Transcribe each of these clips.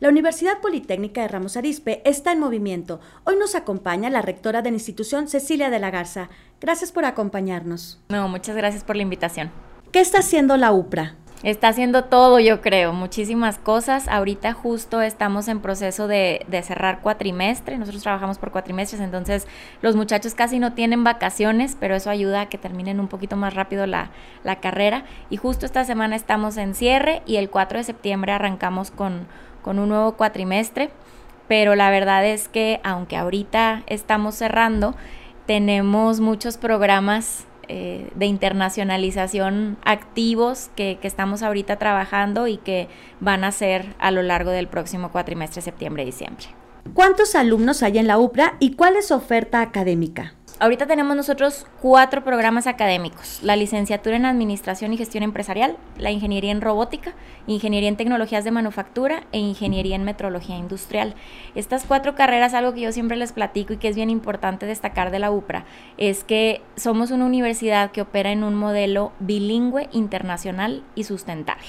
La Universidad Politécnica de Ramos Arizpe está en movimiento. Hoy nos acompaña la rectora de la institución, Cecilia de la Garza. Gracias por acompañarnos. No, muchas gracias por la invitación. ¿Qué está haciendo la UPRA? Está haciendo todo, yo creo, muchísimas cosas. Ahorita justo estamos en proceso de, cerrar cuatrimestre. Nosotros trabajamos por cuatrimestres, entonces los muchachos casi no tienen vacaciones, pero eso ayuda a que terminen un poquito más rápido la, la carrera. Y justo esta semana estamos en cierre y el 4 de septiembre arrancamos con, con un nuevo cuatrimestre. Pero la verdad es que aunque ahorita estamos cerrando, tenemos muchos programas eh, de internacionalización activos que, que, estamos ahorita trabajando y que van a ser a lo largo del próximo cuatrimestre, septiembre y diciembre. ¿Cuántos alumnos hay en la UPRA y cuál es su oferta académica? Ahorita tenemos nosotros cuatro programas académicos, la licenciatura en Administración y Gestión Empresarial, la Ingeniería en Robótica, Ingeniería en Tecnologías de Manufactura e Ingeniería en Metrología Industrial. Estas cuatro carreras, algo que yo siempre les platico y que es bien importante destacar de la UPRA, es que somos una universidad que opera en un modelo bilingüe, internacional y sustentable.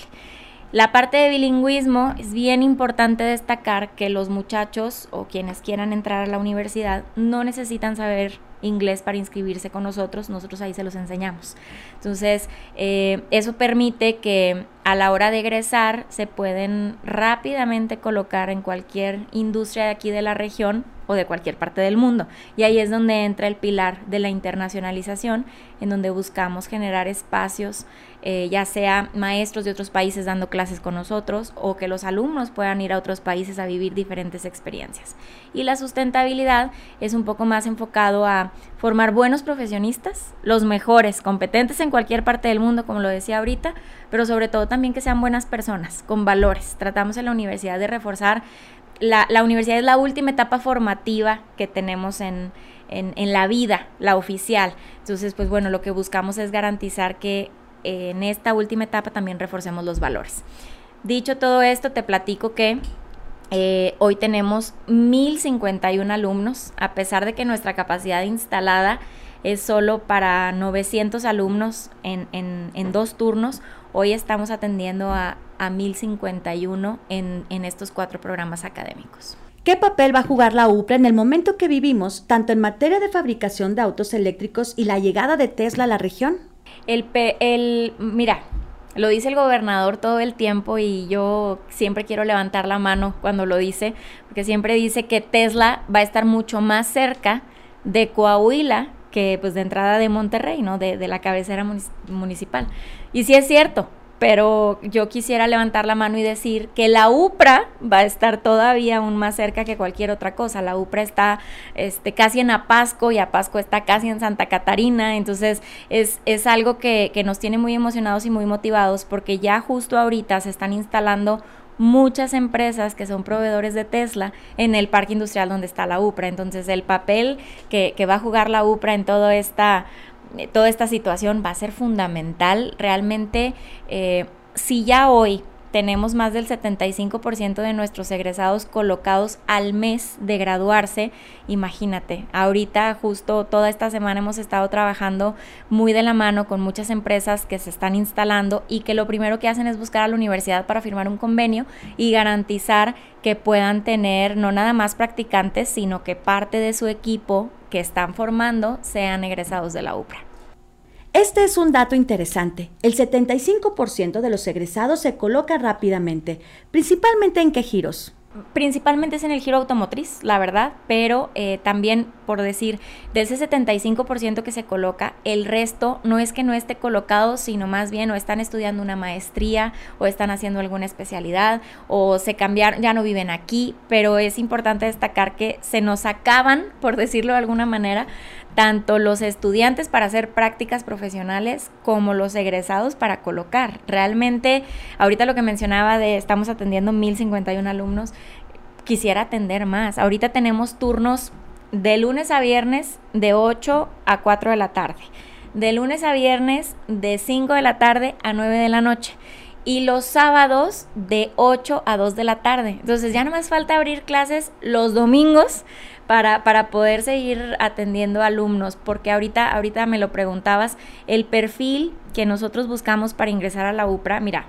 La parte de bilingüismo es bien importante destacar que los muchachos o quienes quieran entrar a la universidad no necesitan saber inglés para inscribirse con nosotros, nosotros ahí se los enseñamos. Entonces, eh, eso permite que a la hora de egresar se pueden rápidamente colocar en cualquier industria de aquí de la región o de cualquier parte del mundo. Y ahí es donde entra el pilar de la internacionalización, en donde buscamos generar espacios, eh, ya sea maestros de otros países dando clases con nosotros o que los alumnos puedan ir a otros países a vivir diferentes experiencias. Y la sustentabilidad es un poco más enfocado a formar buenos profesionistas, los mejores, competentes en cualquier parte del mundo, como lo decía ahorita, pero sobre todo también que sean buenas personas, con valores. Tratamos en la universidad de reforzar la, universidad es la última etapa formativa que tenemos en, la vida, la oficial. Entonces, pues bueno, lo que buscamos es garantizar que en esta última etapa también reforcemos los valores. Dicho todo esto, te platico que eh, hoy tenemos 1051 alumnos, a pesar de que nuestra capacidad instalada es solo para 900 alumnos en, en dos turnos. Hoy estamos atendiendo a, a 1051 en, en estos cuatro programas académicos. ¿Qué papel va a jugar la UPRA en el momento que vivimos, tanto en materia de fabricación de autos eléctricos y la llegada de Tesla a la región? El, el mira, lo dice el gobernador todo el tiempo y yo siempre quiero levantar la mano cuando lo dice, porque siempre dice que Tesla va a estar mucho más cerca de Coahuila que pues de entrada de Monterrey, ¿no? De, de la cabecera municipal. Y sí es cierto, pero yo quisiera levantar la mano y decir que la UPRA va a estar todavía aún más cerca que cualquier otra cosa. La UPRA está este, casi en Apasco y Apasco está casi en Santa Catarina, entonces es, es algo que, que nos tiene muy emocionados y muy motivados porque ya justo ahorita se están instalando muchas empresas que son proveedores de Tesla en el parque industrial donde está la UPRA. Entonces el papel que, va a jugar la UPRA en toda esta, toda esta situación va a ser fundamental. Realmente, eh, si ya hoy tenemos más del 75% de nuestros egresados colocados al mes de graduarse. Imagínate, ahorita justo toda esta semana hemos estado trabajando muy de la mano con muchas empresas que se están instalando y que lo primero que hacen es buscar a la universidad para firmar un convenio y garantizar que puedan tener no nada más practicantes, sino que parte de su equipo que están formando sean egresados de la UPRA. Este es un dato interesante. El 75% de los egresados se coloca rápidamente, principalmente en qué giros. Principalmente es en el giro automotriz, la verdad, pero eh, también, por decir, de ese 75% que se coloca, el resto no es que no esté colocado, sino más bien o están estudiando una maestría o están haciendo alguna especialidad o se cambiaron, ya no viven aquí, pero es importante destacar que se nos acaban, por decirlo de alguna manera, tanto los estudiantes para hacer prácticas profesionales como los egresados para colocar. Realmente, ahorita lo que mencionaba de estamos atendiendo 1051 alumnos, quisiera atender más. Ahorita tenemos turnos de lunes a viernes de 8 a 4 de la tarde. De lunes a viernes de 5 de la tarde a 9 de la noche y los sábados de 8 a 2 de la tarde. Entonces ya no más falta abrir clases los domingos para, para poder seguir atendiendo alumnos, porque ahorita, ahorita me lo preguntabas, el perfil que nosotros buscamos para ingresar a la UPRA, mira,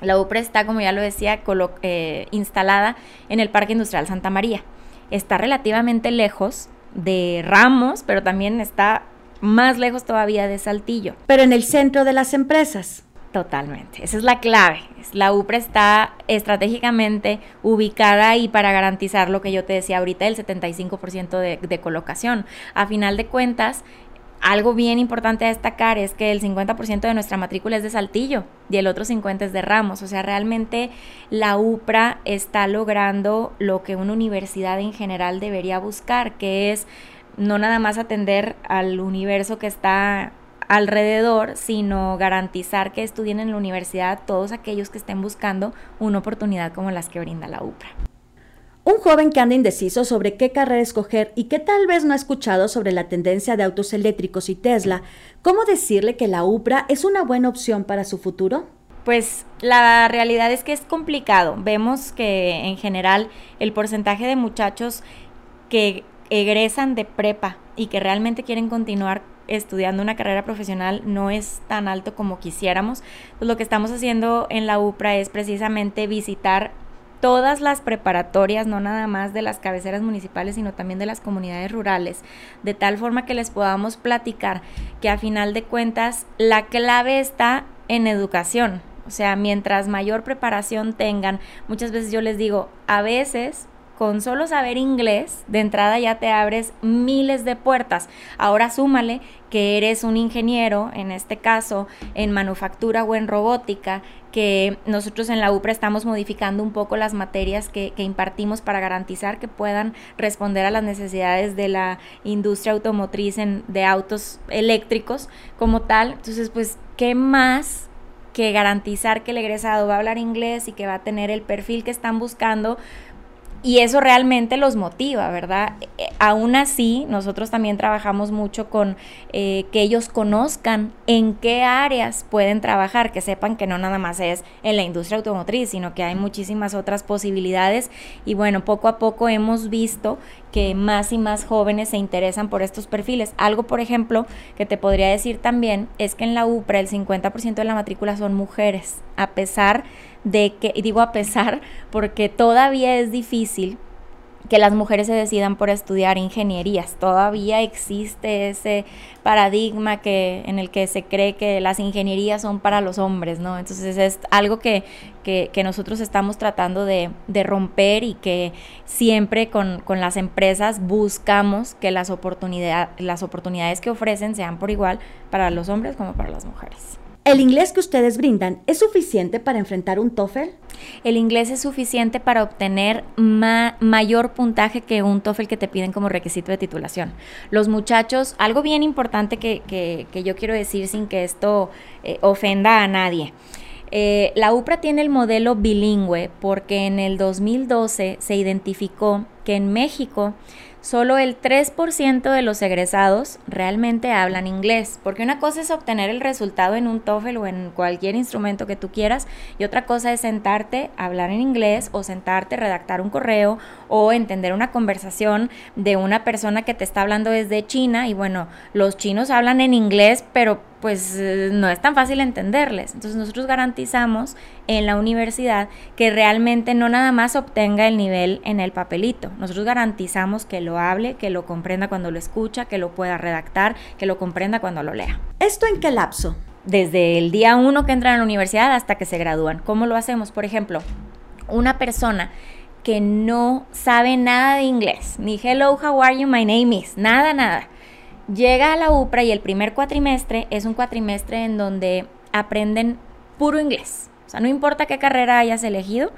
La UPRA está, como ya lo decía, eh, instalada en el Parque Industrial Santa María. Está relativamente lejos de Ramos, pero también está más lejos todavía de Saltillo. Pero en el centro de las empresas. Totalmente, esa es la clave. La UPRA está estratégicamente ubicada ahí para garantizar lo que yo te decía ahorita, el 75% de, de colocación. A final de cuentas, algo bien importante a destacar es que el 50% de nuestra matrícula es de Saltillo y el otro 50% es de Ramos. O sea, realmente la UPRA está logrando lo que una universidad en general debería buscar, que es no nada más atender al universo que está alrededor, sino garantizar que estudien en la universidad todos aquellos que estén buscando una oportunidad como las que brinda la UPRA. Un joven que anda indeciso sobre qué carrera escoger y que tal vez no ha escuchado sobre la tendencia de autos eléctricos y Tesla, ¿cómo decirle que la UPRA es una buena opción para su futuro? Pues la realidad es que es complicado. Vemos que en general el porcentaje de muchachos que egresan de prepa y que realmente quieren continuar estudiando una carrera profesional no es tan alto como quisiéramos. Pues lo que estamos haciendo en la UPRA es precisamente visitar todas las preparatorias, no nada más de las cabeceras municipales, sino también de las comunidades rurales, de tal forma que les podamos platicar que a final de cuentas la clave está en educación. O sea, mientras mayor preparación tengan, muchas veces yo les digo, a veces con solo saber inglés, de entrada ya te abres miles de puertas. Ahora súmale que eres un ingeniero, en este caso en manufactura o en robótica, que nosotros en la UPRA estamos modificando un poco las materias que, impartimos para garantizar que puedan responder a las necesidades de la industria automotriz de autos eléctricos como tal. Entonces, pues, ¿qué más que garantizar que el egresado va a hablar inglés y que va a tener el perfil que están buscando? Y eso realmente los motiva, ¿verdad? Eh, aún así, nosotros también trabajamos mucho con eh, que ellos conozcan en qué áreas pueden trabajar, que sepan que no nada más es en la industria automotriz, sino que hay muchísimas otras posibilidades. Y bueno, poco a poco hemos visto que más y más jóvenes se interesan por estos perfiles. Algo, por ejemplo, que te podría decir también es que en la UPRA el 50% de la matrícula son mujeres, a pesar de que, y digo a pesar, porque todavía es difícil que las mujeres se decidan por estudiar ingenierías. Todavía existe ese paradigma que, en el que se cree que las ingenierías son para los hombres, ¿no? Entonces es algo que, que, nosotros estamos tratando de, de, romper y que siempre con, con las empresas buscamos que las, oportunidad, las oportunidades que ofrecen sean por igual para los hombres como para las mujeres. ¿El inglés que ustedes brindan es suficiente para enfrentar un TOEFL? El inglés es suficiente para obtener mayor puntaje que un TOEFL que te piden como requisito de titulación. Los muchachos, algo bien importante que, yo quiero decir sin que esto eh, ofenda a nadie. Eh, la UPRA tiene el modelo bilingüe porque en el 2012 se identificó que en México solo el 3% de los egresados realmente hablan inglés, porque una cosa es obtener el resultado en un TOEFL o en cualquier instrumento que tú quieras y otra cosa es sentarte, hablar en inglés o sentarte, redactar un correo o entender una conversación de una persona que te está hablando desde China y bueno, los chinos hablan en inglés, pero pues eh, no es tan fácil entenderles. Entonces nosotros garantizamos en la universidad que realmente no nada más obtenga el nivel en el papelito. Nosotros garantizamos que lo hable, que lo comprenda cuando lo escucha, que lo pueda redactar, que lo comprenda cuando lo lea. ¿Esto en qué lapso? Desde el día uno que entran a la universidad hasta que se gradúan. ¿Cómo lo hacemos? Por ejemplo, una persona que no sabe nada de inglés, ni hello, how are you, my name is, nada, nada Llega a la UPRA y el primer cuatrimestre es un cuatrimestre en donde aprenden puro inglés. O sea, no importa qué carrera hayas elegido,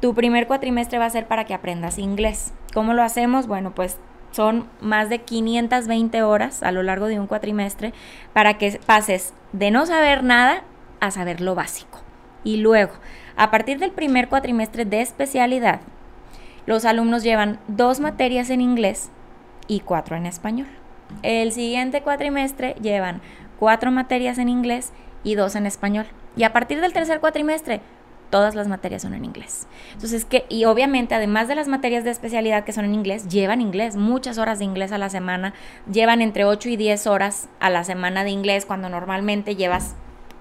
tu primer cuatrimestre va a ser para que aprendas inglés. ¿Cómo lo hacemos? Bueno, pues son más de 520 horas a lo largo de un cuatrimestre para que pases de no saber nada a saber lo básico. Y luego, a partir del primer cuatrimestre de especialidad, los alumnos llevan dos materias en inglés y cuatro en español. El siguiente cuatrimestre llevan cuatro materias en inglés y dos en español. Y a partir del tercer cuatrimestre, todas las materias son en inglés. Entonces, que, y obviamente, además de las materias de especialidad que son en inglés, llevan inglés, muchas horas de inglés a la semana, llevan entre 8 y 10 horas a la semana de inglés, cuando normalmente llevas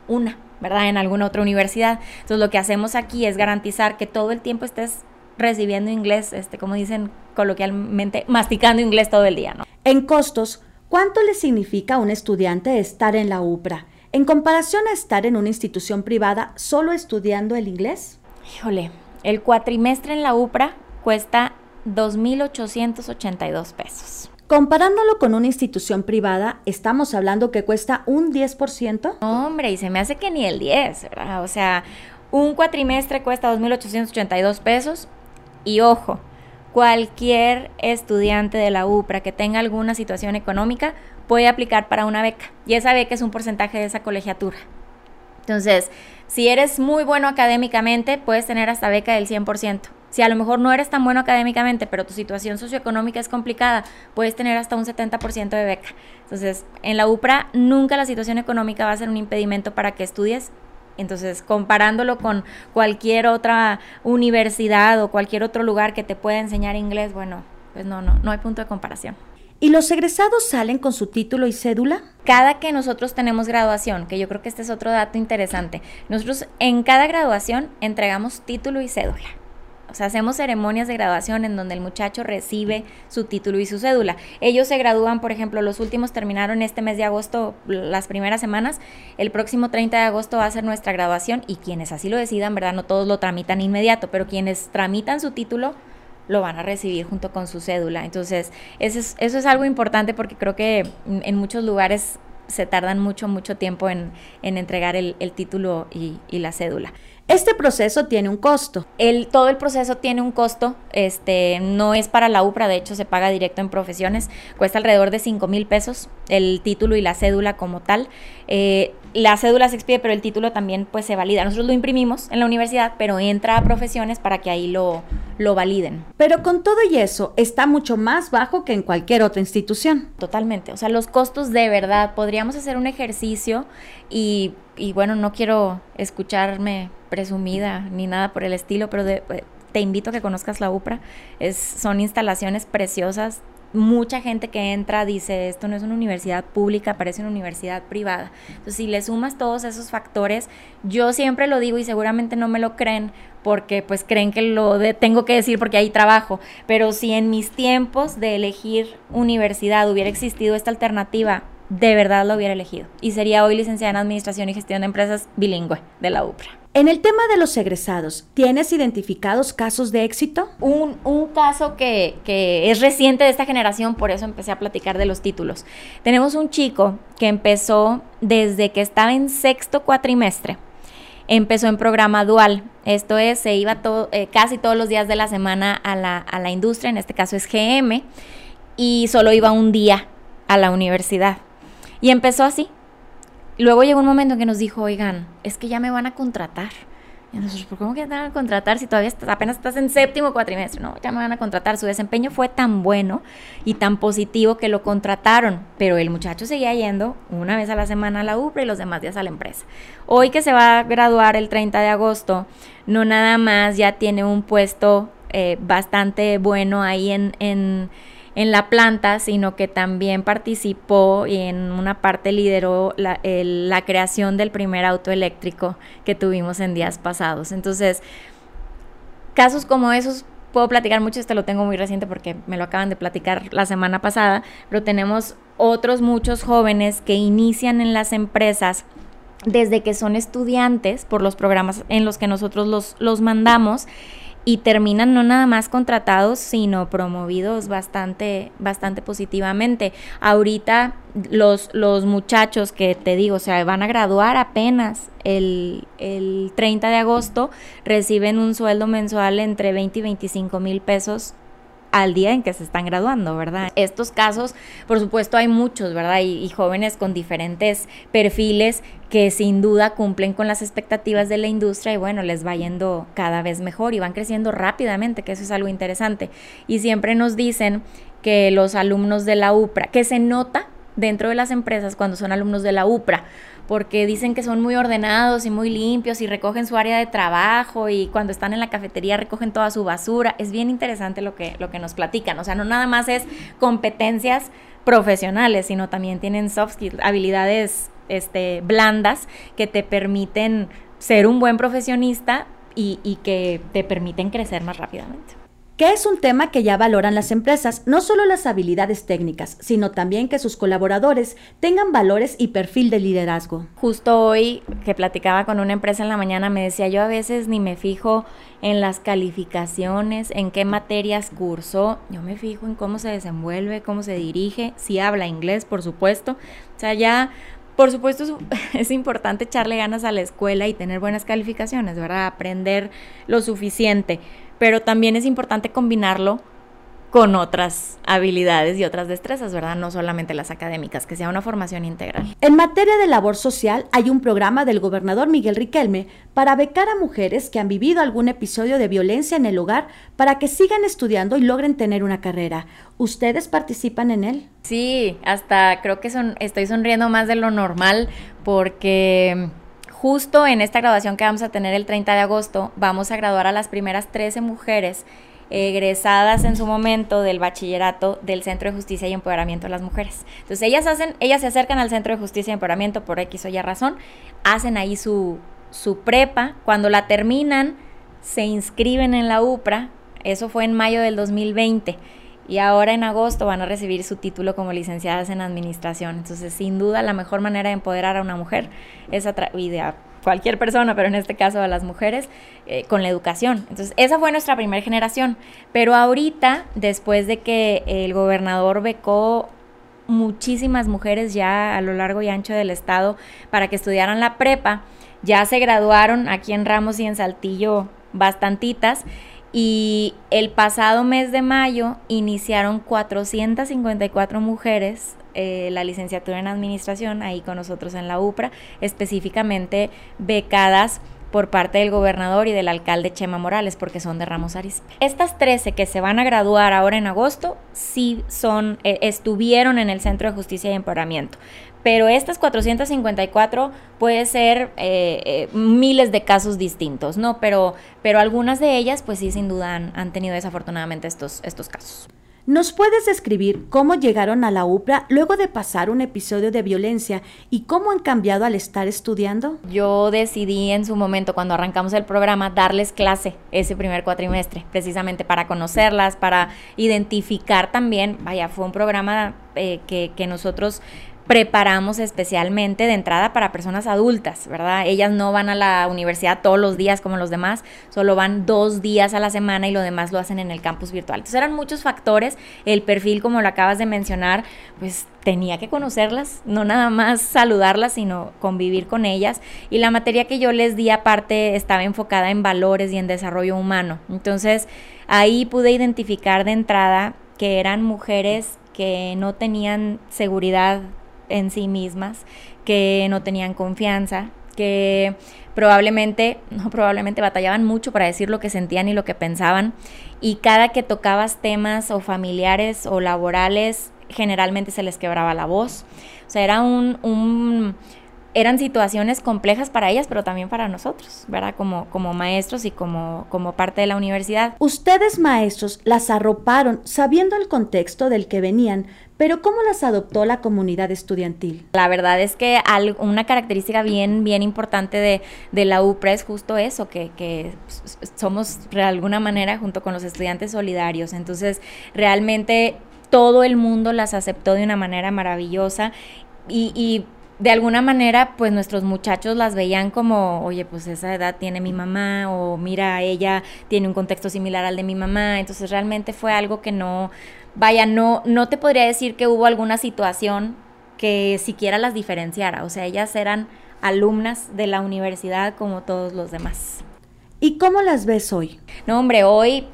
una ¿verdad? En alguna otra universidad. Entonces lo que hacemos aquí es garantizar que todo el tiempo estés recibiendo inglés, este, como dicen coloquialmente, masticando inglés todo el día, ¿no? En costos, ¿cuánto le significa a un estudiante estar en la UPRA? En comparación a estar en una institución privada solo estudiando el inglés. Híjole, el cuatrimestre en la UPRA cuesta 2.882 pesos. Comparándolo con una institución privada, estamos hablando que cuesta un 10%. hombre, y se me hace que ni el 10, ¿verdad? O sea, un cuatrimestre cuesta 2.882 pesos y ojo, cualquier estudiante de la UPRA que tenga alguna situación económica puede aplicar para una beca y esa beca es un porcentaje de esa colegiatura. Entonces, si eres muy bueno académicamente, puedes tener hasta beca del 100%. Si a lo mejor no eres tan bueno académicamente, pero tu situación socioeconómica es complicada, puedes tener hasta un 70% de beca. Entonces, en la UPRA nunca la situación económica va a ser un impedimento para que estudies. Entonces, comparándolo con cualquier otra universidad o cualquier otro lugar que te pueda enseñar inglés, bueno, pues no, no, no hay punto de comparación. ¿Y los egresados salen con su título y cédula? Cada que nosotros tenemos graduación, que yo creo que este es otro dato interesante, nosotros en cada graduación entregamos título y cédula. O sea, hacemos ceremonias de graduación en donde el muchacho recibe su título y su cédula. Ellos se gradúan, por ejemplo, los últimos terminaron este mes de agosto, las primeras semanas. El próximo 30 de agosto va a ser nuestra graduación y quienes así lo decidan, ¿verdad? No todos lo tramitan inmediato, pero quienes tramitan su título lo van a recibir junto con su cédula. Entonces, eso es, eso es algo importante porque creo que en muchos lugares se tardan mucho, mucho tiempo en, entregar el, título y la cédula. Este proceso tiene un costo. El, todo el proceso tiene un costo, este, no es para la UPRA, de hecho se paga directo en profesiones, cuesta alrededor de 5 mil pesos el título y la cédula como tal. Eh, la cédula se expide, pero el título también pues se valida. Nosotros lo imprimimos en la universidad, pero entra a profesiones para que ahí lo, lo validen. Pero con todo y eso, está mucho más bajo que en cualquier otra institución. Totalmente, o sea, los costos de verdad, podríamos hacer un ejercicio y, y bueno, no quiero escucharme presumida ni nada por el estilo, pero eh, te invito a que conozcas la UPRA. Es, son instalaciones preciosas. Mucha gente que entra dice, esto no es una universidad pública, parece una universidad privada. Entonces, si le sumas todos esos factores, yo siempre lo digo y seguramente no me lo creen porque pues creen que lo tengo que decir porque hay trabajo, pero si en mis tiempos de elegir universidad hubiera existido esta alternativa, de verdad lo hubiera elegido y sería hoy licenciada en Administración y Gestión de Empresas bilingüe de la UPRA. En el tema de los egresados, ¿tienes identificados casos de éxito? Un, caso que, es reciente de esta generación, por eso empecé a platicar de los títulos. Tenemos un chico que empezó desde que estaba en sexto cuatrimestre. Empezó en programa dual, esto es, se iba eh, casi todos los días de la semana a la, a la industria, en este caso es GM, y solo iba un día a la universidad. Y empezó así, luego llegó un momento en que nos dijo, oigan, es que ya me van a contratar. Y nosotros, ¿por cómo que te van a contratar si todavía apenas estás en séptimo cuatrimestre? No, ya me van a contratar. Su desempeño fue tan bueno y tan positivo que lo contrataron, pero el muchacho seguía yendo una vez a la semana a la UPRA y los demás días a la empresa. Hoy que se va a graduar el 30 de agosto, no nada más ya tiene un puesto eh, bastante bueno ahí en en la planta, sino que también participó y en una parte lideró la, la creación del primer auto eléctrico que tuvimos en días pasados. Entonces, casos como esos puedo platicar mucho, este lo tengo muy reciente porque me lo acaban de platicar la semana pasada, pero tenemos otros muchos jóvenes que inician en las empresas desde que son estudiantes por los programas en los que nosotros los, los mandamos y terminan no nada más contratados, sino promovidos bastante, bastante positivamente. Ahorita los, los muchachos que te digo, o sea, van a graduar apenas el, el 30 de agosto, reciben un sueldo mensual entre 20 y 25 mil pesos al día en que se están graduando, ¿verdad? Estos casos, por supuesto, hay muchos, ¿verdad? Y, jóvenes con diferentes perfiles que sin duda cumplen con las expectativas de la industria y bueno, les va yendo cada vez mejor y van creciendo rápidamente, que eso es algo interesante. Y siempre nos dicen que los alumnos de la UPRA, que se nota dentro de las empresas cuando son alumnos de la UPRA, porque dicen que son muy ordenados y muy limpios y recogen su área de trabajo y cuando están en la cafetería recogen toda su basura. Es bien interesante lo que, lo que nos platican. O sea, no nada más es competencias profesionales, sino también tienen soft skills, habilidades este, blandas que te permiten ser un buen profesionista y, y que te permiten crecer más rápidamente que es un tema que ya valoran las empresas, no solo las habilidades técnicas, sino también que sus colaboradores tengan valores y perfil de liderazgo. Justo hoy que platicaba con una empresa en la mañana me decía, yo a veces ni me fijo en las calificaciones, en qué materias cursó, yo me fijo en cómo se desenvuelve, cómo se dirige, si habla inglés, por supuesto. O sea, ya por supuesto, es importante echarle ganas a la escuela y tener buenas calificaciones, ¿verdad? Aprender lo suficiente pero también es importante combinarlo con otras habilidades y otras destrezas, ¿verdad? No solamente las académicas, que sea una formación integral. En materia de labor social, hay un programa del gobernador Miguel Riquelme para becar a mujeres que han vivido algún episodio de violencia en el hogar para que sigan estudiando y logren tener una carrera. ¿Ustedes participan en él? Sí, hasta creo que son, estoy sonriendo más de lo normal porque Justo en esta graduación que vamos a tener el 30 de agosto, vamos a graduar a las primeras 13 mujeres egresadas en su momento del bachillerato del Centro de Justicia y Empoderamiento de las Mujeres. Entonces ellas hacen, ellas se acercan al Centro de Justicia y Empoderamiento por X o Y razón, hacen ahí su, su prepa, cuando la terminan se inscriben en la UPRA, eso fue en mayo del 2020 y ahora en agosto van a recibir su título como licenciadas en administración. Entonces, sin duda, la mejor manera de empoderar a una mujer es a y de a cualquier persona, pero en este caso a las mujeres, eh, con la educación. Entonces, esa fue nuestra primera generación. Pero ahorita, después de que el gobernador becó muchísimas mujeres ya a lo largo y ancho del estado para que estudiaran la prepa, ya se graduaron aquí en Ramos y en Saltillo bastantitas y el pasado mes de mayo iniciaron 454 mujeres eh, la licenciatura en administración ahí con nosotros en la UPRA, específicamente becadas por parte del gobernador y del alcalde Chema Morales, porque son de Ramos Arizpe. Estas 13 que se van a graduar ahora en agosto, sí son, eh, estuvieron en el Centro de Justicia y Empoderamiento pero estas 454 puede ser eh, eh, miles de casos distintos, ¿no? Pero, pero algunas de ellas, pues sí, sin duda han, tenido desafortunadamente estos, estos casos. ¿Nos puedes describir cómo llegaron a la UPRA luego de pasar un episodio de violencia y cómo han cambiado al estar estudiando? Yo decidí en su momento, cuando arrancamos el programa, darles clase ese primer cuatrimestre, precisamente para conocerlas, para identificar también, vaya, fue un programa eh, que, que nosotros preparamos especialmente de entrada para personas adultas, ¿verdad? Ellas no van a la universidad todos los días como los demás, solo van dos días a la semana y lo demás lo hacen en el campus virtual. Entonces eran muchos factores, el perfil como lo acabas de mencionar, pues tenía que conocerlas, no nada más saludarlas, sino convivir con ellas. Y la materia que yo les di aparte estaba enfocada en valores y en desarrollo humano. Entonces ahí pude identificar de entrada que eran mujeres que no tenían seguridad en sí mismas, que no tenían confianza, que probablemente, no probablemente batallaban mucho para decir lo que sentían y lo que pensaban, y cada que tocabas temas o familiares o laborales, generalmente se les quebraba la voz. O sea, era un, un eran situaciones complejas para ellas, pero también para nosotros, ¿verdad? Como, como maestros y como, como parte de la universidad. Ustedes maestros las arroparon sabiendo el contexto del que venían, pero ¿cómo las adoptó la comunidad estudiantil? La verdad es que una característica bien, bien importante de, la UPRA es justo eso, que, que, somos de alguna manera junto con los estudiantes solidarios. Entonces, realmente todo el mundo las aceptó de una manera maravillosa y de alguna manera, pues nuestros muchachos las veían como, oye, pues esa edad tiene mi mamá, o mira, ella tiene un contexto similar al de mi mamá. Entonces realmente fue algo que no, vaya, no, no te podría decir que hubo alguna situación que siquiera las diferenciara. O sea, ellas eran alumnas de la universidad como todos los demás. ¿Y cómo las ves hoy? No, hombre, hoy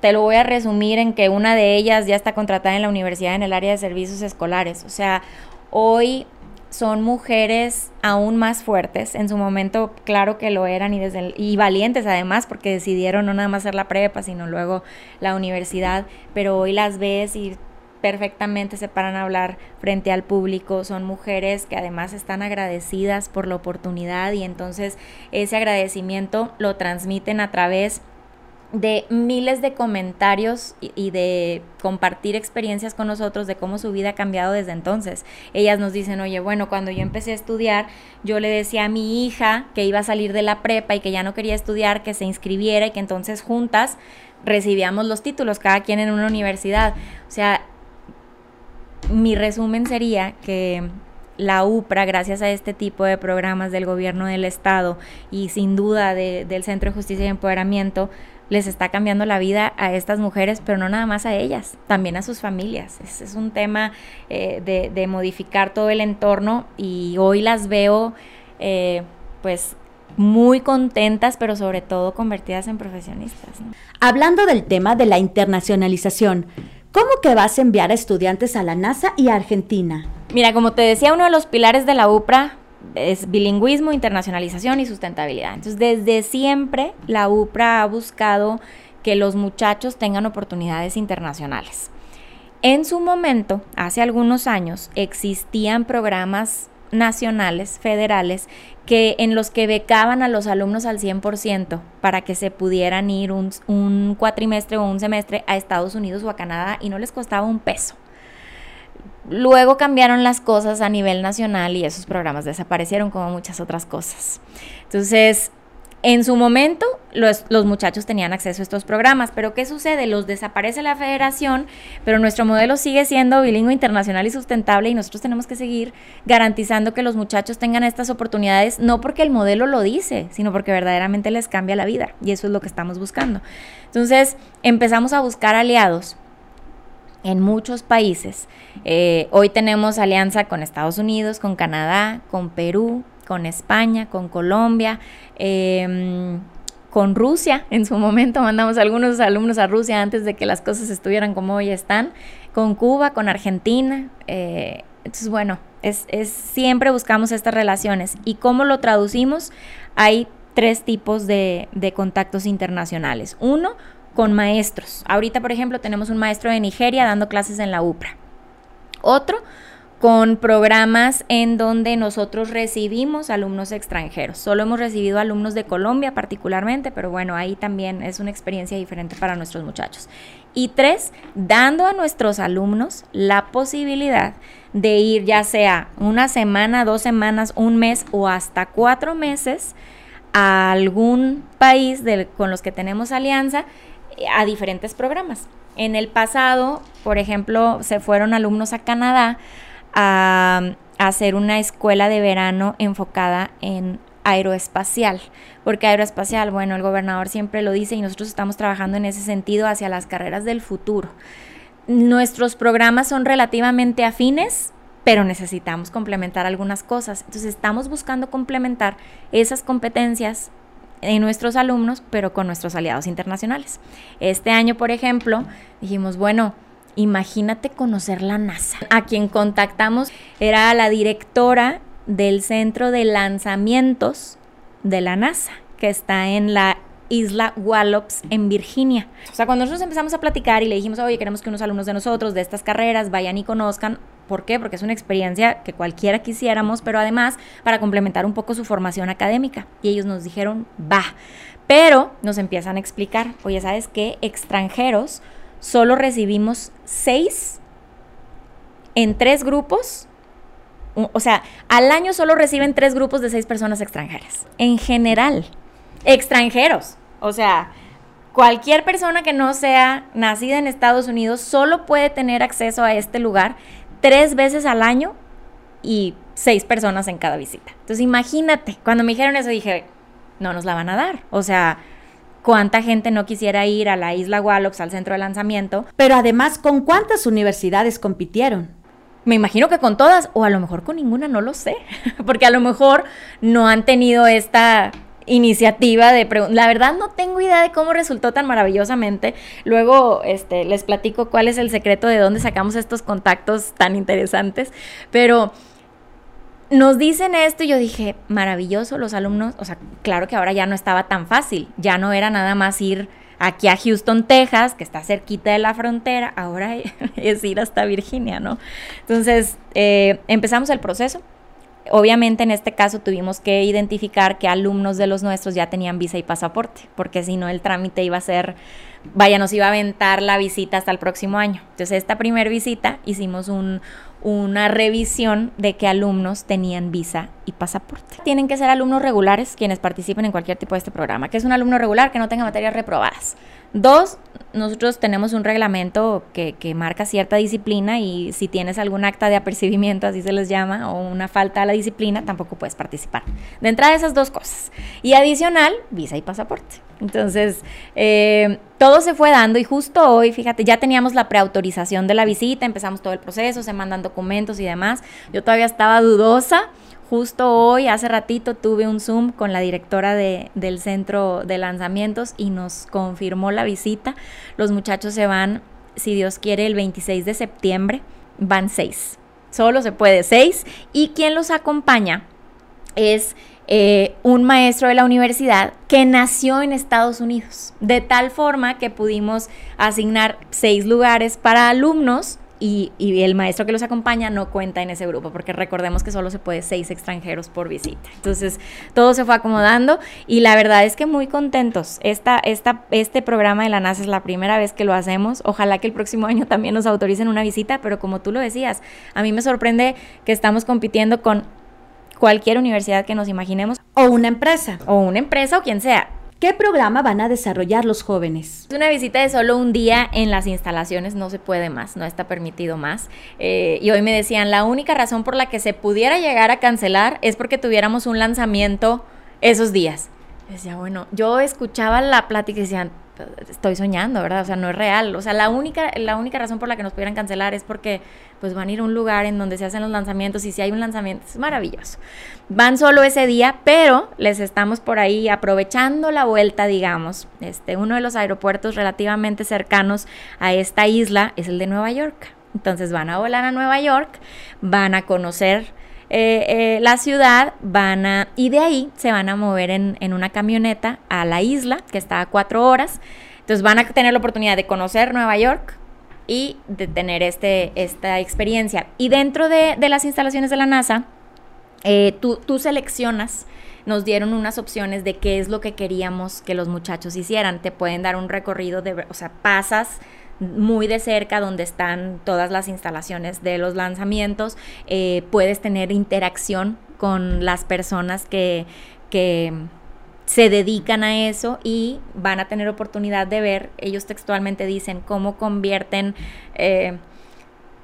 te lo voy a resumir en que una de ellas ya está contratada en la universidad en el área de servicios escolares. O sea, hoy son mujeres aún más fuertes. En su momento, claro que lo eran y, desde y valientes además, porque decidieron no nada más hacer la prepa, sino luego la universidad. Pero hoy las ves y perfectamente se paran a hablar frente al público. Son mujeres que además están agradecidas por la oportunidad y entonces ese agradecimiento lo transmiten a través de miles de comentarios y, de compartir experiencias con nosotros de cómo su vida ha cambiado desde entonces. Ellas nos dicen, oye, bueno, cuando yo empecé a estudiar, yo le decía a mi hija que iba a salir de la prepa y que ya no quería estudiar, que se inscribiera y que entonces juntas recibíamos los títulos, cada quien en una universidad. O sea, mi resumen sería que la UPRA, gracias a este tipo de programas del gobierno del Estado y sin duda del Centro de Justicia y Empoderamiento, les está cambiando la vida a estas mujeres, pero no nada más a ellas, también a sus familias. Es, un tema eh, de, modificar todo el entorno y hoy las veo eh, pues muy contentas, pero sobre todo convertidas en profesionistas. Hablando del tema de la internacionalización, ¿cómo que vas a enviar a estudiantes a la NASA y a Argentina? Mira, como te decía, uno de los pilares de la UPRA es bilingüismo, internacionalización y sustentabilidad. Entonces, desde siempre la UPRA ha buscado que los muchachos tengan oportunidades internacionales. En su momento, hace algunos años, existían programas nacionales, federales, que en los que becaban a los alumnos al 100% para que se pudieran ir un, un cuatrimestre o un semestre a Estados Unidos o a Canadá y no les costaba un peso. Luego cambiaron las cosas a nivel nacional y esos programas desaparecieron como muchas otras cosas. Entonces, en su momento, los, muchachos tenían acceso a estos programas, pero ¿qué sucede? Los desaparece la federación, pero nuestro modelo sigue siendo bilingüe internacional y sustentable y nosotros tenemos que seguir garantizando que los muchachos tengan estas oportunidades, no porque el modelo lo dice, sino porque verdaderamente les cambia la vida y eso es lo que estamos buscando. Entonces, empezamos a buscar aliados en muchos países. Eh, hoy tenemos alianza con Estados Unidos, con Canadá, con Perú, con España, con Colombia, em, con Rusia. En su momento mandamos algunos alumnos a Rusia antes de que las cosas estuvieran como hoy están, con Cuba, con Argentina. Eh, entonces, bueno, es, siempre buscamos estas relaciones. ¿Y cómo lo traducimos? Hay tres tipos de, de contactos internacionales. Uno, con maestros. Ahorita, por ejemplo, tenemos un maestro de Nigeria dando clases en la UPRA. Otro con programas en donde nosotros recibimos alumnos extranjeros. Solo hemos recibido alumnos de Colombia particularmente, pero bueno, ahí también es una experiencia diferente para nuestros muchachos. Y tres, dando a nuestros alumnos la posibilidad de ir ya sea una semana, dos semanas, un mes o hasta cuatro meses a algún país con los que tenemos alianza a diferentes programas. En el pasado, por ejemplo, se fueron alumnos a Canadá a, hacer una escuela de verano enfocada en aeroespacial, porque aeroespacial, bueno, el gobernador siempre lo dice y nosotros estamos trabajando en ese sentido hacia las carreras del futuro. Nuestros programas son relativamente afines, pero necesitamos complementar algunas cosas. Entonces estamos buscando complementar esas competencias en nuestros alumnos, pero con nuestros aliados internacionales. Este año, por ejemplo, dijimos, bueno, imagínate conocer la NASA. A quien contactamos era la directora del Centro de Lanzamientos de la NASA, que está en la isla Wallops en Virginia. O sea, cuando nosotros empezamos a platicar y le dijimos, oye, queremos que unos alumnos de nosotros de estas carreras vayan y conozcan, ¿Por qué? Porque es una experiencia que cualquiera quisiéramos, pero además para complementar un poco su formación académica. Y ellos nos dijeron, va. Pero nos empiezan a explicar, oye, ¿sabes qué? Extranjeros, solo recibimos seis en tres grupos. O sea, al año solo reciben tres grupos de seis personas extranjeras. En general, extranjeros. O sea, cualquier persona que no sea nacida en Estados Unidos solo puede tener acceso a este lugar tres veces al año y seis personas en cada visita. Entonces imagínate, cuando me dijeron eso dije, no nos la van a dar. O sea, cuánta gente no quisiera ir a la isla Wallops, al centro de lanzamiento. Pero además, ¿con cuántas universidades compitieron? Me imagino que con todas, o a lo mejor con ninguna, no lo sé, porque a lo mejor no han tenido esta iniciativa de la verdad no tengo idea de cómo resultó tan maravillosamente. Luego este les platico cuál es el secreto de dónde sacamos estos contactos tan interesantes. Pero nos dicen esto y yo dije maravilloso los alumnos o sea claro que ahora ya no estaba tan fácil. Ya no era nada más ir aquí a Houston Texas que está cerquita de la frontera ahora es ir hasta Virginia no entonces eh, empezamos el proceso obviamente en este caso tuvimos que identificar que alumnos de los nuestros ya tenían visa y pasaporte, porque si no el trámite iba a ser, vaya, nos iba a aventar la visita hasta el próximo año. Entonces esta primera visita hicimos un, una revisión de qué alumnos tenían visa y pasaporte. Tienen que ser alumnos regulares quienes participen en cualquier tipo de este programa. que es un alumno regular que no tenga materias reprobadas? Dos, nosotros tenemos un reglamento que, marca cierta disciplina y si tienes algún acta de apercibimiento, así se les llama, o una falta a la disciplina, tampoco puedes participar. De entrada esas dos cosas. Y adicional, visa y pasaporte. Entonces, eh, todo se fue dando y justo hoy, fíjate, ya teníamos la preautorización de la visita, empezamos todo el proceso, se mandan documentos y demás. Yo todavía estaba dudosa Justo hoy, hace ratito, tuve un Zoom con la directora del centro de lanzamientos y nos confirmó la visita. Los muchachos se van, si Dios quiere, el 26 de septiembre. Van seis. Solo se puede seis. Y quien los acompaña es eh, un maestro de la universidad que nació en Estados Unidos, de tal forma que pudimos asignar seis lugares para alumnos y, el maestro que los acompaña no cuenta en ese grupo, porque recordemos que solo se puede seis extranjeros por visita. Entonces, todo se fue acomodando y la verdad es que muy contentos. Esta, esta, este programa de la NASA es la primera vez que lo hacemos. Ojalá que el próximo año también nos autoricen una visita, pero como tú lo decías, a mí me sorprende que estamos compitiendo con cualquier universidad que nos imaginemos. O una empresa. O una empresa o quien sea. ¿Qué programa van a desarrollar los jóvenes? Una visita de solo un día en las instalaciones, no se puede más, no está permitido más. Eh, y hoy me decían, la única razón por la que se pudiera llegar a cancelar es porque tuviéramos un lanzamiento esos días. Decía, bueno, yo escuchaba la plática y decían, estoy soñando, ¿verdad? O sea, no es real. O sea, la única, la única razón por la que nos pudieran cancelar es porque pues van a ir a un lugar en donde se hacen los lanzamientos y si hay un lanzamiento es maravilloso. Van solo ese día, pero les estamos por ahí aprovechando la vuelta, digamos. Este, uno de los aeropuertos relativamente cercanos a esta isla es el de Nueva York. Entonces van a volar a Nueva York, van a conocer eh, eh, la ciudad, van a, y de ahí se van a mover en, en, una camioneta a la isla, que está a cuatro horas. Entonces van a tener la oportunidad de conocer Nueva York y de tener este, esta experiencia. Y dentro de, de las instalaciones de la NASA, eh, tú, tú seleccionas nos dieron unas opciones de qué es lo que queríamos que los muchachos hicieran. Te pueden dar un recorrido de, o sea, pasas muy de cerca donde están todas las instalaciones de los lanzamientos, eh, puedes tener interacción con las personas que, que se dedican a eso y van a tener oportunidad de ver, ellos textualmente dicen, cómo convierten eh,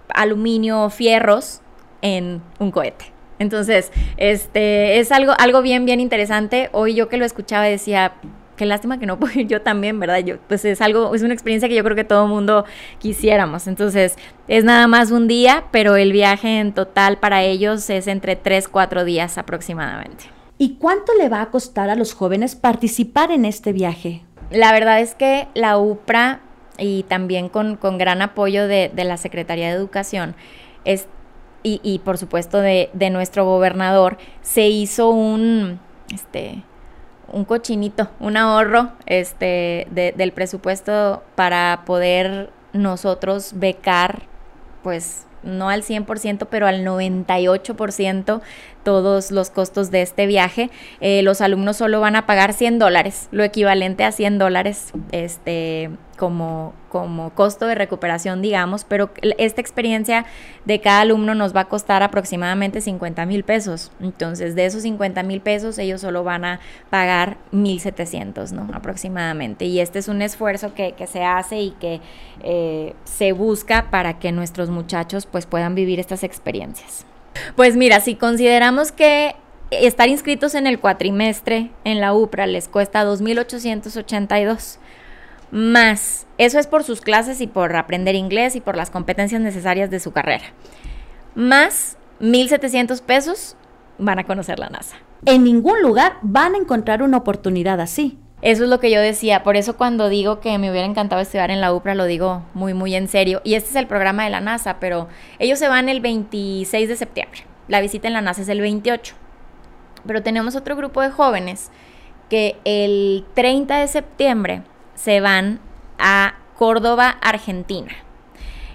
aluminio o fierros en un cohete. Entonces, este es algo, algo bien, bien interesante. Hoy yo que lo escuchaba decía, qué lástima que no puedo ir yo también, ¿verdad? Yo, pues es algo, es una experiencia que yo creo que todo mundo quisiéramos. Entonces, es nada más un día, pero el viaje en total para ellos es entre 3, 4 días aproximadamente. ¿Y cuánto le va a costar a los jóvenes participar en este viaje? La verdad es que la UPRA y también con, gran apoyo de, la Secretaría de Educación es, y, por supuesto de, de nuestro gobernador, se hizo un, este, un cochinito, un ahorro este, del presupuesto para poder nosotros becar, pues no al 100%, pero al 98% todos los costos de este viaje. Eh, los alumnos solo van a pagar 100 dólares, lo equivalente a 100 dólares este, como, como costo de recuperación, digamos, pero esta experiencia de cada alumno nos va a costar aproximadamente 50 mil pesos. Entonces, de esos 50 mil pesos, ellos solo van a pagar 1.700, ¿no? Aproximadamente. Y este es un esfuerzo que, se hace y que eh, se busca para que nuestros muchachos pues puedan vivir estas experiencias. Pues mira, si consideramos que estar inscritos en el cuatrimestre en la UPRA les cuesta 2.882 más, eso es por sus clases y por aprender inglés y por las competencias necesarias de su carrera, más 1.700 pesos van a conocer la NASA. En ningún lugar van a encontrar una oportunidad así. Eso es lo que yo decía, por eso cuando digo que me hubiera encantado estudiar en la UPRA lo digo muy muy en serio. Y este es el programa de la NASA, pero ellos se van el 26 de septiembre. La visita en la NASA es el 28. Pero tenemos otro grupo de jóvenes que el 30 de septiembre se van a Córdoba, Argentina.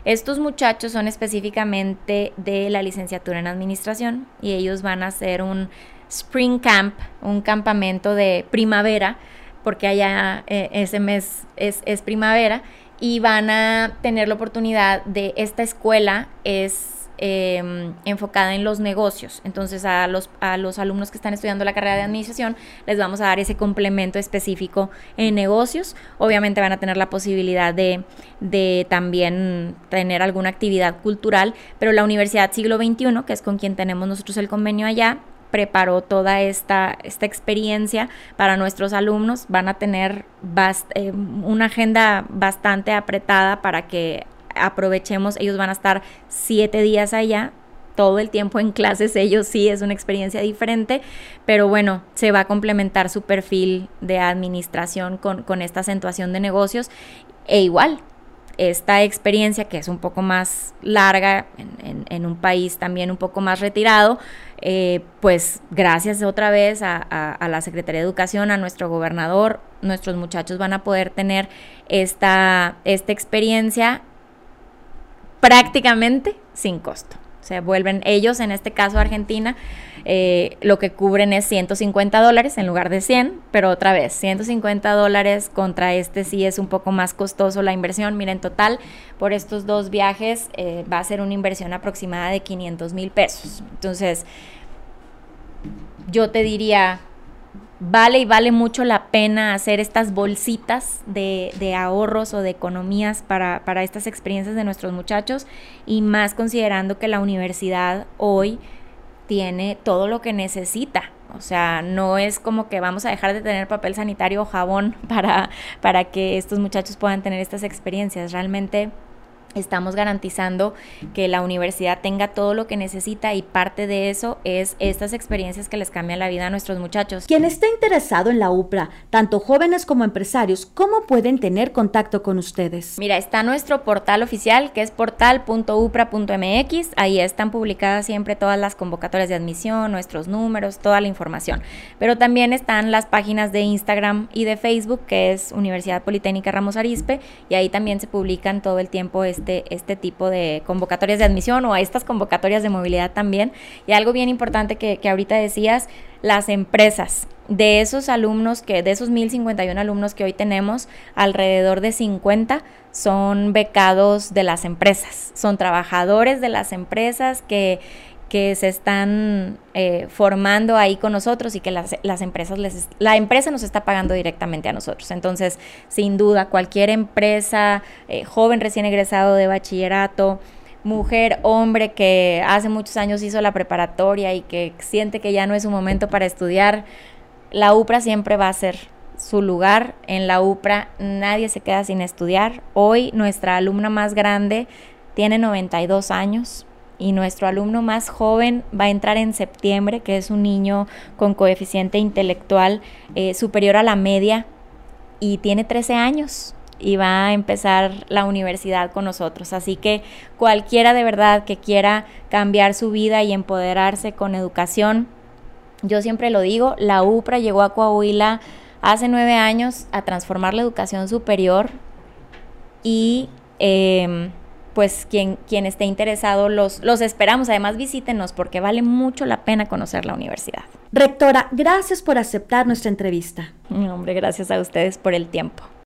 Estos muchachos son específicamente de la licenciatura en administración y ellos van a hacer un Spring Camp, un campamento de primavera, porque allá eh, ese mes es, primavera, y van a tener la oportunidad de esta escuela es Em, enfocada en los negocios. Entonces a los, a los alumnos que están estudiando la carrera de administración les vamos a dar ese complemento específico en negocios. Obviamente van a tener la posibilidad de, de también tener alguna actividad cultural, pero la Universidad Siglo XXI, que es con quien tenemos nosotros el convenio allá, preparó toda esta, esta experiencia para nuestros alumnos. Van a tener eh, una agenda bastante apretada para que aprovechemos, ellos van a estar siete días allá, todo el tiempo en clases, ellos sí es una experiencia diferente, pero bueno, se va a complementar su perfil de administración con, esta acentuación de negocios e igual. Esta experiencia que es un poco más larga en, un país también un poco más retirado, eh, pues gracias otra vez a, a, la Secretaría de Educación, a nuestro gobernador, nuestros muchachos van a poder tener esta, esta experiencia prácticamente sin costo. Se vuelven ellos, en este caso Argentina, eh, lo que cubren es 150 dólares en lugar de 100, pero otra vez, 150 dólares contra este sí es un poco más costoso la inversión. Miren, total, por estos dos viajes eh, va a ser una inversión aproximada de 500 mil pesos. Entonces, yo te diría, vale y vale mucho la pena hacer estas bolsitas de, ahorros o de economías para, para, estas experiencias de nuestros muchachos y más considerando que la universidad hoy tiene todo lo que necesita. O sea, no es como que vamos a dejar de tener papel sanitario o jabón para, para que estos muchachos puedan tener estas experiencias. Realmente estamos garantizando que la universidad tenga todo lo que necesita y parte de eso es estas experiencias que les cambian la vida a nuestros muchachos. Quien esté interesado en la UPRA, tanto jóvenes como empresarios, ¿cómo pueden tener contacto con ustedes? Mira, está nuestro portal oficial que es portal.upra.mx, ahí están publicadas siempre todas las convocatorias de admisión, nuestros números, toda la información. Pero también están las páginas de Instagram y de Facebook que es Universidad Politécnica Ramos Arispe y ahí también se publican todo el tiempo este este, tipo de convocatorias de admisión o a estas convocatorias de movilidad también. Y algo bien importante que, que ahorita decías, las empresas. De esos alumnos que, de esos 1051 alumnos que hoy tenemos, alrededor de 50 son becados de las empresas, son trabajadores de las empresas que, que se están eh, formando ahí con nosotros y que las, las, empresas les la empresa nos está pagando directamente a nosotros. Entonces sin duda cualquier empresa eh, joven recién egresado de bachillerato mujer hombre que hace muchos años hizo la preparatoria y que siente que ya no es su momento para estudiar la UPRA siempre va a ser su lugar. En la UPRA nadie se queda sin estudiar. Hoy nuestra alumna más grande tiene 92 años y nuestro alumno más joven va a entrar en septiembre, que es un niño con coeficiente intelectual eh, superior a la media y tiene 13 años y va a empezar la universidad con nosotros. Así que cualquiera de verdad que quiera cambiar su vida y empoderarse con educación, yo siempre lo digo, la UPRA llegó a Coahuila hace nueve años a transformar la educación superior y... Em, pues quien, quien esté interesado los, los esperamos. Además visítenos porque vale mucho la pena conocer la universidad. Rectora, gracias por aceptar nuestra entrevista. Hombre, gracias a ustedes por el tiempo.